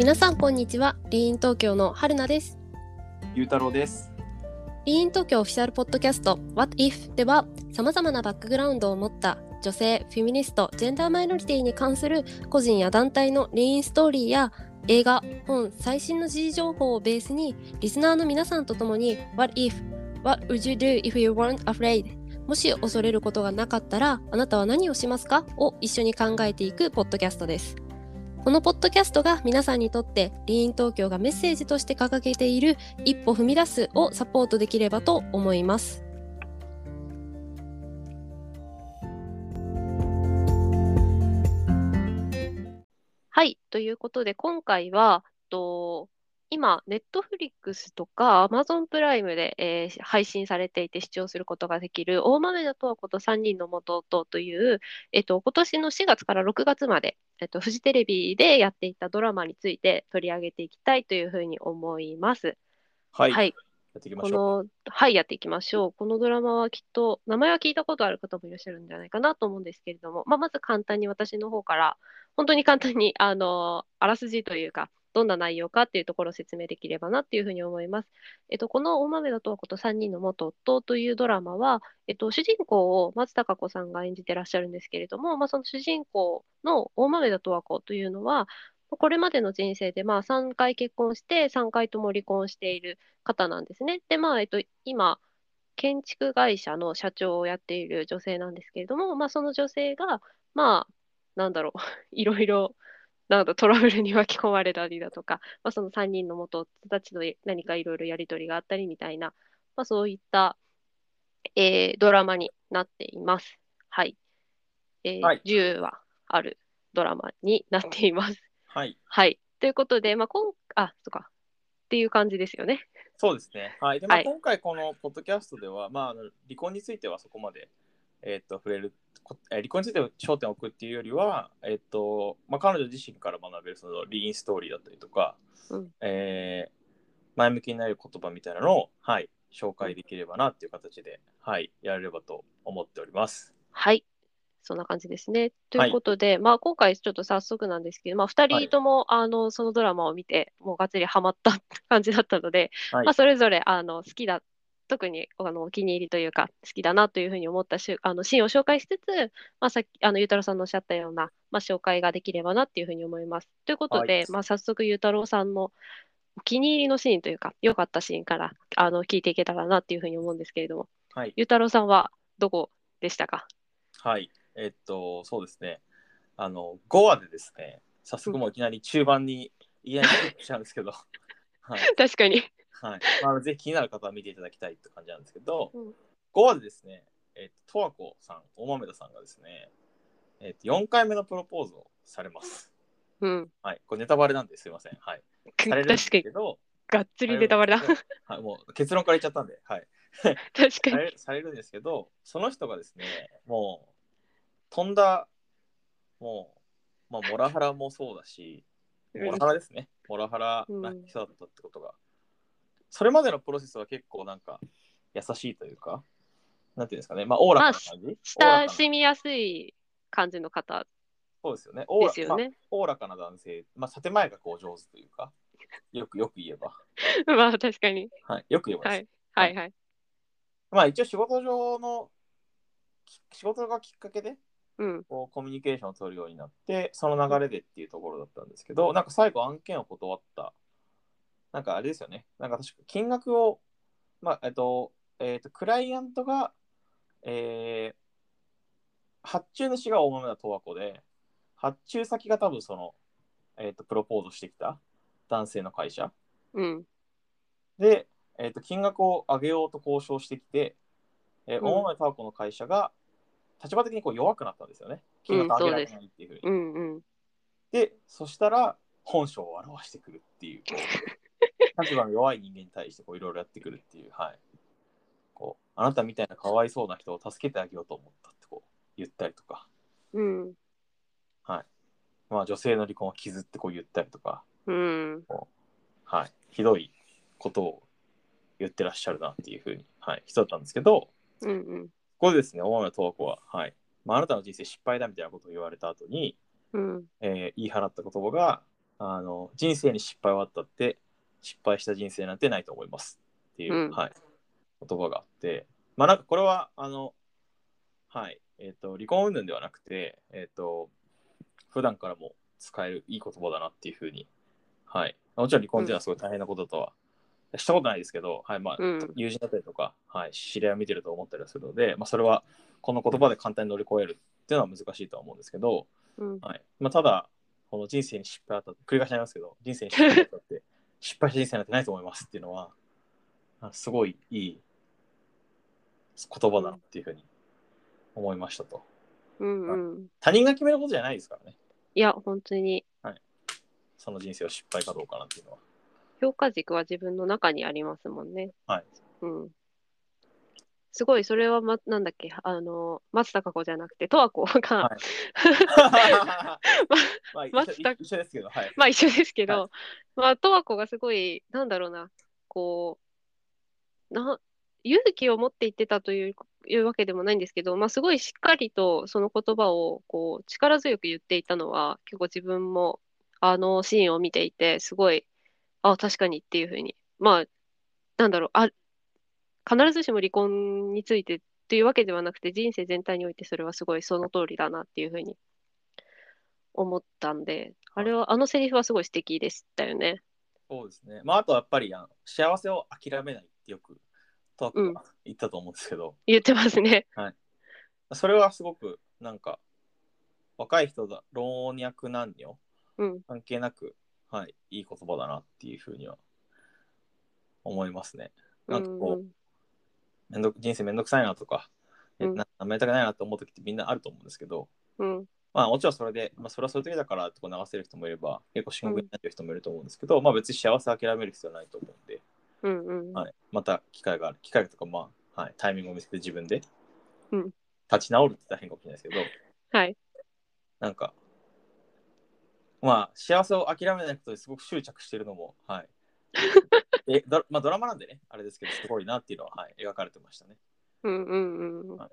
皆さんこんにちはリーン東京の春菜ですゆうたろうです。リーン東京オフィシャルポッドキャスト What If では様々なバックグラウンドを持った女性、フェミニスト、ジェンダーマイノリティに関する個人や団体のリーンストーリーや映画、本、最新の時事情報をベースにリスナーの皆さんと共に What if? What would you do if you weren't afraid? もし恐れることがなかったらあなたは何をしますか？を一緒に考えていくポッドキャストです。このポッドキャストが皆さんにとってリーン東京がメッセージとして掲げている一歩踏み出すをサポートできればと思います。はい、ということで今回はと今、ネットフリックスとか Amazon プライムで、えー配信されていて視聴することができる大豆田とわ子と3人の元夫という、えっと、今年の4月から6月まで、えっと、フジテレビでやっていたドラマについて取り上げていきたいというふうに思います。はい。はい、やっていきまこしょう。の、はい、やっていきましょう。このドラマはきっと、名前は聞いたことある方もいらっしゃるんじゃないかなと思うんですけれども、まあ、まず簡単に私の方から、本当に簡単に、あの、あらすじというか、どんな内容かっていうところを説明できればなっていうふうに思います。えっと、この大豆田とわ子と3人の元夫というドラマは、えっと、主人公を松たか子さんが演じてらっしゃるんですけれども、まあ、その主人公の大豆田とわ子というのは、これまでの人生でまあ3回結婚して3回とも離婚している方なんですね。で、まあ、えっと、今、建築会社の社長をやっている女性なんですけれども、まあ、その女性が、まあ、なんだろう、いろいろ、なトラブルに巻き込まれたりだとか、まあ、その3人の元夫たちと何かいろいろやりとりがあったりみたいな、まあ、そういった、えードラマになっています。はい。えーはい10話あるドラマになっています。はい。はい。ということで、まあ、今、あ、そっか。っていう感じですよね。そうですね。はい。で、まあ、はい今回このポッドキャストでは、まあ、あの離婚についてはそこまで、えーっと、触れる、離婚について焦点を置くっていうよりは、えーっと、まあ、彼女自身から学べるそのリーンストーリーだったりとか、うんえー前向きになる言葉みたいなのを、はい、紹介できればなっていう形で、はい、やれればと思っております。はい。そんな感じですね。ということで、まあ、今回ちょっと早速なんですけど、まあ、2人とも、あのそのドラマを見て、もうがっつりハマった感じだったので、はいまあ、それぞれあの好きだ、特にあのお気に入りというか、好きだなというふうに思ったしあのシーンを紹介しつつ、まあ、さっきあのゆうたろうさんのおっしゃったような、まあ、紹介ができればなっていうふうに思います。ということで、はいまあ、早速ゆうたろうさんのお気に入りのシーンというか、良かったシーンからあの聞いていけたらなっていうふうに思うんですけれども、はい。ゆうたろうさんはどこでしたか？はい。えっと、そうですね。あの、5話でですね、早速もういきなり中盤にいきなりクリックしちゃうんですけど、はい。確かに。はい。まあ、ぜひ気になる方は見ていただきたいって感じなんですけど、うん5話でですね、えっと、十和子さん、大豆田さんがですね、えっと、4回目のプロポーズをされます。うん。はい。これネタバレなんですいません。はい。確されるんですかにけ、ど、がっつりネタバレだ。確はい、もう結論から言っちゃったんで、はい。かさに。れされるんですけど、その人がですね、もう、飛んだ、もう、まあ、モラハラもそうだし、うんモラハラですね。モラハラなうん人だったってことが、それまでのプロセスは結構なんか、優しいというか、なんていうんですかね、まあ、おおらかな感じ、親しみやすい感じの方そうですよね。おおらまあですよね。おおらかな男性、まあ、建前がこう上手というか、よくよく言えば、まあ確かに。はい、よく言えばです、はい。はいはい。まあ一応仕事上の、き仕事がきっかけで、うん。こうコミュニケーションを取るようになって、その流れでっていうところだったんですけど、なんか最後案件を断った、なんかあれですよね、なんか確か金額を、まあ、えっと、えっと、クライアントが、えー、発注主が大豆田十和子で、発注先が多分その、えっと、プロポーズしてきた男性の会社うん。で、えっと、金額を上げようと交渉してきて、えー、うん大豆田十和子の会社が立場的にこう弱くなったんですよね。金額上げられないっていうふうに。うんうん。で、そしたら本性を表してくるっていう 立場の弱い人間に対してこういろいろやってくるっていう、はい。こう、あなたみたいなかわいそうな人を助けてあげようと思ったってこう言ったりとか、うん。はい。まあ女性の離婚を傷ってこう言ったりとか、うん。はい。ひどいことを言ってらっしゃるなっていうふうに、はい、人だったんですけど、うんうん。ここでですね、大豆十和子は、はい。まあ、あなたの人生失敗だみたいなことを言われた後に、うん。えー言い放った言葉が、あの人生に失敗はあったって失敗した人生なんてないと思いますっていう、うん。はい、言葉があって。まあなんかこれはあのはい。えっ、と離婚云々ではなくてえっ、と普段からも使えるいい言葉だなっていうふうにはい。もちろん離婚っていうのはすごい大変なことだとは、したことないですけど、はい。まあうん。友人だったりとか、はい、知り合いを見てると思ったりはするので、まあ、それはこの言葉で簡単に乗り越えるっていうのは難しいとは思うんですけど、うん。はい。まあ、ただ、この人生に失敗あった繰り返しになりますけど、人生に失敗あったって、失敗した人生なんてないと思いますっていうのは、あすごいいい言葉だなっていうふうに思いましたと。うんうん。他人が決めることじゃないですからね、いや、本当にその人生を失敗かどうかなんていうのは。評価軸は自分の中にありますもんね。はい。うん。すごい、それは、ま、なんだっけ、あの、松たか子じゃなくて、十和子が、はい。まあ、一緒松田一緒ですけど、はい。まあ一緒ですけど、はまあ、十和子がすごい、なんだろうな、こう、な、勇気を持って言ってたという、いうわけでもないんですけど、まあすごいしっかりとその言葉を、こう、力強く言っていたのは、結構自分も、あのシーンを見ていて、すごい、あ、確かにっていうふうに、まあ、なんだろう、あ、必ずしも離婚についてっていうわけではなくて、人生全体においてそれはすごいその通りだなっていうふうに思ったんで、あれは、あのセリフはすごい素敵でしたよね。そうですね。まあ、あとはやっぱりあの幸せを諦めないってよくトークが言ったと思うんですけど、言ってますね。それはすごくなんか若い人だ老若男女うん。関係なく、はい、いい言葉だなっていうふうには思いますね。なんかこう、めんど人生めんどくさいなとか、えうんなめたくないなと思う時ってみんなあると思うんですけど、うん。うん。まあもちろんそれで、まあ、それはそういう時だからってこう流せる人もいれば、結構深刻になってる人もいると思うんですけど、まあ別に幸せを諦める必要はないと思うんで、うん。うん。はい、また機会がある、機会とか、まあ、はい、タイミングを見つけて自分でうん立ち直るって言ったら変かもしれないですけど、はい。なんか、まあ、幸せを諦めないことですごく執着してるのも、はい。えド まあ、ドラマなんでね、あれですけど、すごいなっていうのは、はい、描かれてましたね。うん。うん。うんはい。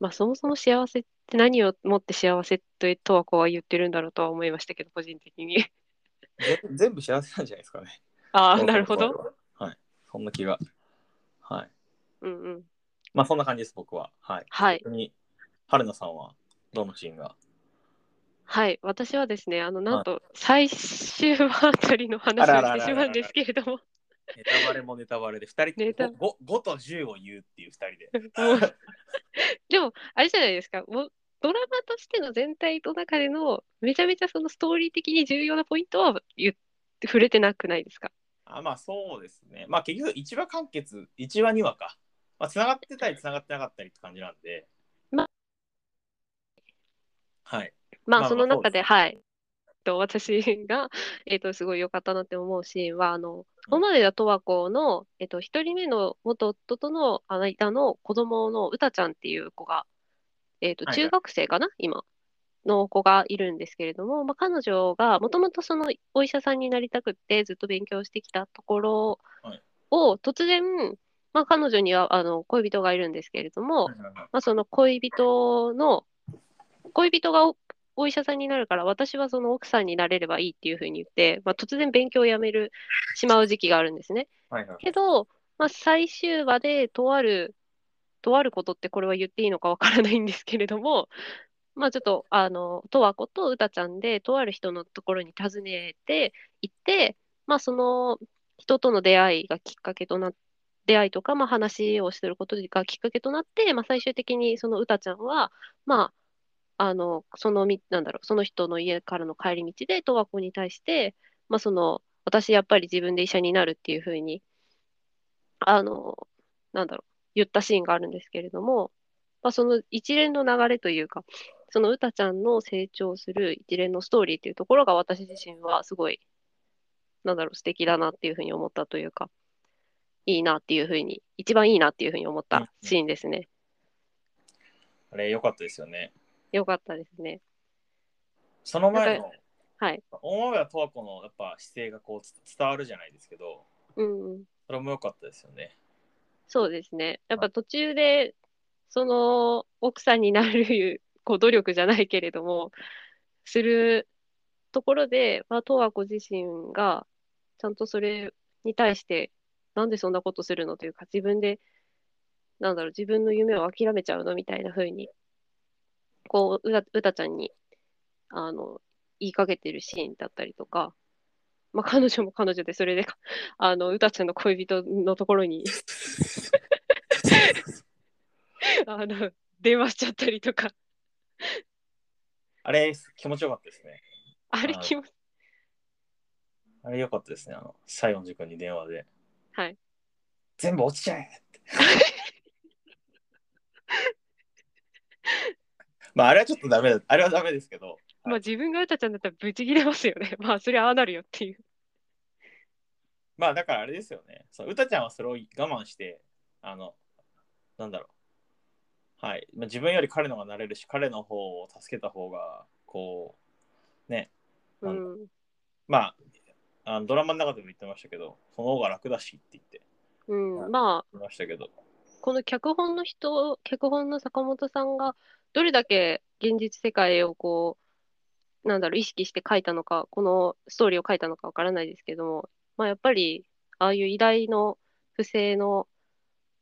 まあ、そもそも幸せって何をもって幸せととはこうは言ってるんだろうとは思いましたけど、個人的に。ぜ 全部幸せなんじゃないですかね。ああ、なるほど。。はい。そんな気が。はい。うんうん。まあ、そんな感じです、僕は。はい。はい。逆に、春菜さんは、どのシーンがはい。私はですね、あの、なんと、最終話あたりの話をしてしまうんですけれども、ネタバレもネタバレで、2人ネタ 5, 5と10を言うっていう2人で。でも、あれじゃないですか、もうドラマとしての全体の中での、めちゃめちゃそのストーリー的に重要なポイントは言って触れてなくないですか？あまあそうですね。まあ結局1話完結、1話2話か。まあ繋がってたり繋がってなかったりって感じなんで。まはい。まあ、まあその中で、まはい。と私が、えっと、すごい良かったなって思うシーンは、あの、ここまででは十和子の、えっと、一人目の元夫との間の子供のうたちゃんっていう子が、えっと、はいはい。中学生かな、今、の子がいるんですけれども、まあ、彼女がもともとそのお医者さんになりたくってずっと勉強してきたところはい。を突然、まあ、彼女にはあの恋人がいるんですけれども、まあ、その恋人の、恋人がおお医者さんになるから、私はその奥さんになれればいいっていうふうに言って、まあ、突然勉強をやめる、しまう時期があるんですね。はいはい。けど、まあ、最終話で、とある、とあることってこれは言っていいのかわからないんですけれども、まあちょっと、あの、とわ子とうたちゃんで、とある人のところに訪ねて行って、まあその人との出会いがきっかけとなっ出会いとか、まあ、話をすることがきっかけとなって、まあ、最終的にそのうたちゃんは、まあ、あの、そのみ、なんだろう、その人の家からの帰り道で、十和子に対して、まあ、その、私やっぱり自分で医者になるっていうふうに、あの、なんだろう、言ったシーンがあるんですけれども、まあ、その一連の流れというか、そのうたちゃんの成長する一連のストーリーっていうところが私自身はすごい、なんだろう、素敵だなっていうふうに思ったというか、いいなっていうふうに、一番いいなっていうふうに思ったシーンですね。あれ、良かったですよね。よかったですね。その前の、はい。大前は十和子のやっぱ姿勢がこうつ伝わるじゃないですけど、うんうん。それも良かったですよね。そうですね。やっぱ途中で、その奥さんになる、こう努力じゃないけれども、するところで、まあ、十和子自身が、ちゃんとそれに対して、なんでそんなことするのというか、自分で、なんだろう、自分の夢を諦めちゃうのみたいな風に、こう、うたうたちゃんに、あの、言いかけてるシーンだったりとか、まあ、彼女も彼女で、それで、あの、うたちゃんの恋人のところに、あの、電話しちゃったりとか、あれ、気持ちよかったですね。はいあれ気持ち、あれよかったですね。あの、西園寺君に電話で。はい。全部落ちちゃえって。まあ、あれはちょっとダメだ。あれはダメですけど。まあ自分がうたちゃんだったらブチギレますよね。まあそれはああなるよっていう。まあ、だからあれですよね。そう、うたちゃんはそれを我慢して、あの、なんだろう。はい。まあ、自分より彼の方がなれるし、彼の方を助けた方が、こう、ね、うなんん。まあ、あのドラマの中でも言ってましたけど、その方が楽だしって言ってうん。まあ、ましたけど、この脚本の人、脚本の坂本さんがどれだけ現実世界をこう、なんだろう、意識して書いたのか、このストーリーを書いたのかわからないですけども、まあやっぱり、ああいう偉大の不正の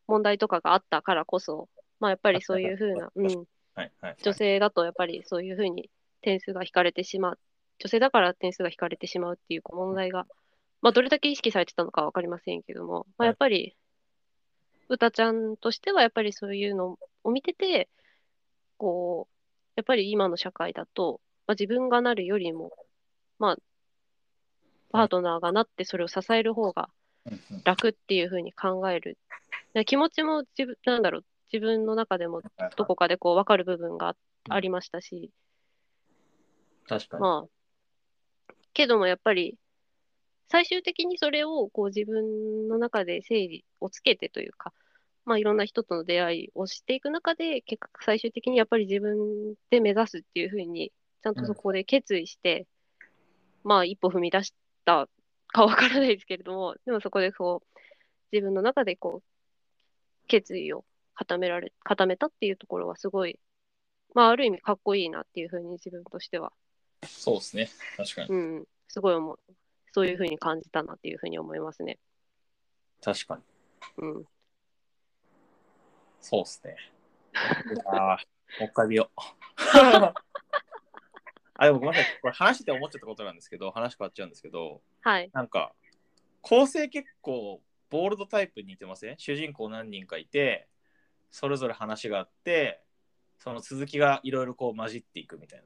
問題とかがあったからこそ、まあやっぱりそういうふうな、うん、はいはい。女性だとやっぱりそういうふうに点数が引かれてしまう、女性だから点数が引かれてしまうっていう問題が、まあ、どれだけ意識されてたのかは分かりませんけども、まあ、はい。やっぱり、うたちゃんとしてはやっぱりそういうのを見てて、こう、やっぱり今の社会だと、まあ、自分がなるよりも、まあ、パートナーがなってそれを支える方が楽っていうふうに考える。で気持ちも自分、なんだろう、自分の中でもどこかでこう分かる部分がありましたし、確かに。まあ、けどもやっぱり、最終的にそれをこう自分の中で整理をつけてというか、まあいろんな人との出会いをしていく中で、結果最終的にやっぱり自分で目指すっていうふうに、ちゃんとそこで決意して、まあ一歩踏み出したかわからないですけれども、でもそこでこう、自分の中でこう、決意を固められ、固めたっていうところはすごい、まあある意味かっこいいなっていうふうに自分としてはそうですね。確かに。うん、すごい思う。そういうふうに感じたなっていうふうに思いますね。確かに。うん。そうですね。ああ、もう一回見よう。あ、でもごめんなさい。これ話してて思っちゃったことなんですけど、話変わっちゃうんですけど、はい。なんか、構成結構、ボールドタイプに似てません？主人公何人かいて、それぞれ話があって、その続きがいろいろこう混じっていくみたいな。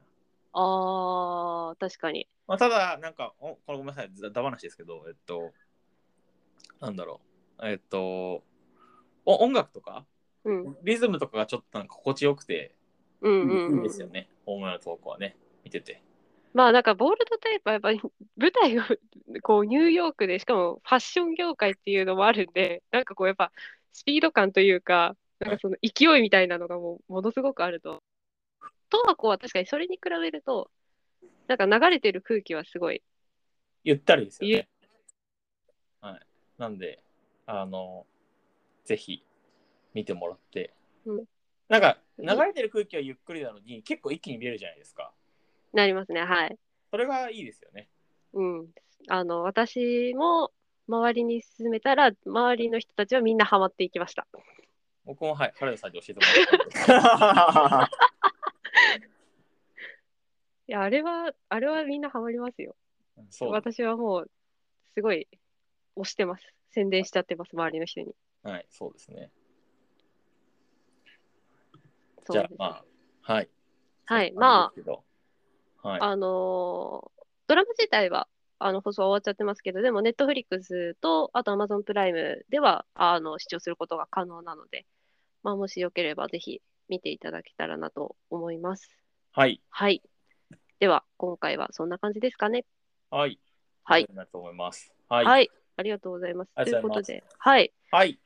あー、確かに。まあ、ただ、なんか、おこれごめんなさい、だだ話ですけど、えっと、なんだろう、えっと、お音楽とか、うん。リズムとかがちょっとなんか心地よくて、うんうん、いいうんんですよね、ホームランの投稿はね、見てて。まあなんかボールドタイプはやっぱり舞台がこうニューヨークでしかもファッション業界っていうのもあるんでなんかこうやっぱスピード感というかなんかその勢いみたいなのがもうものすごくあると。とはこうは確かにそれに比べるとなんか流れてる空気はすごいゆったりですよね。はい。なんで、あの、ぜひ見てもらって。うんなんか、流れてる空気はゆっくりなのに、結構一気に見えるじゃないですか。なりますねはい。それがいいですよね。うん。あの私も周りに勧めたら周りの人たちはみんなハマっていきました。僕も、はい、原田さんに教えてもらった。いやあれはあれはみんなハマりますよ。そう。私はもう、すごい推してます。宣伝しちゃってます、周りの人に。はい、そうですね。じゃあまあ、はい。はい、ま感じですけどはい。あ、あのードラマ自体は、あの、放送は終わっちゃってますけど、でも、ネットフリックスと、あと、アマゾンプライムでは、あの、視聴することが可能なので、まあ、もしよければ、ぜひ見ていただけたらなと思います。はい。はい。では、今回はそんな感じですかね。はい。はいなると思います。はい。はい。ありがとうございます。ということで、はい。はい。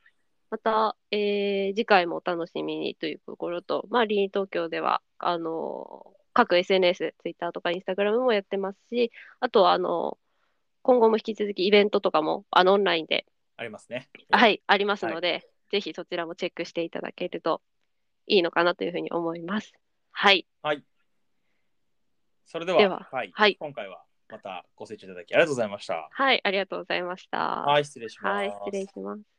また、えー次回もお楽しみにというところと、まあ、リーン東京では、あの各 SNS、Twitter とか Instagram もやってますし、あとは、あの今後も引き続きイベントとかも、あの、オンラインで、ありますね。。はいい、ありますので、ぜひそちらもチェックしていただけるといいのかなというふうに思います。はい。はい。それでは、でははい、はい今回はまたご清聴いただきありがとうございました。はい、ありがとうございました。はい、失礼します。はい、失礼します。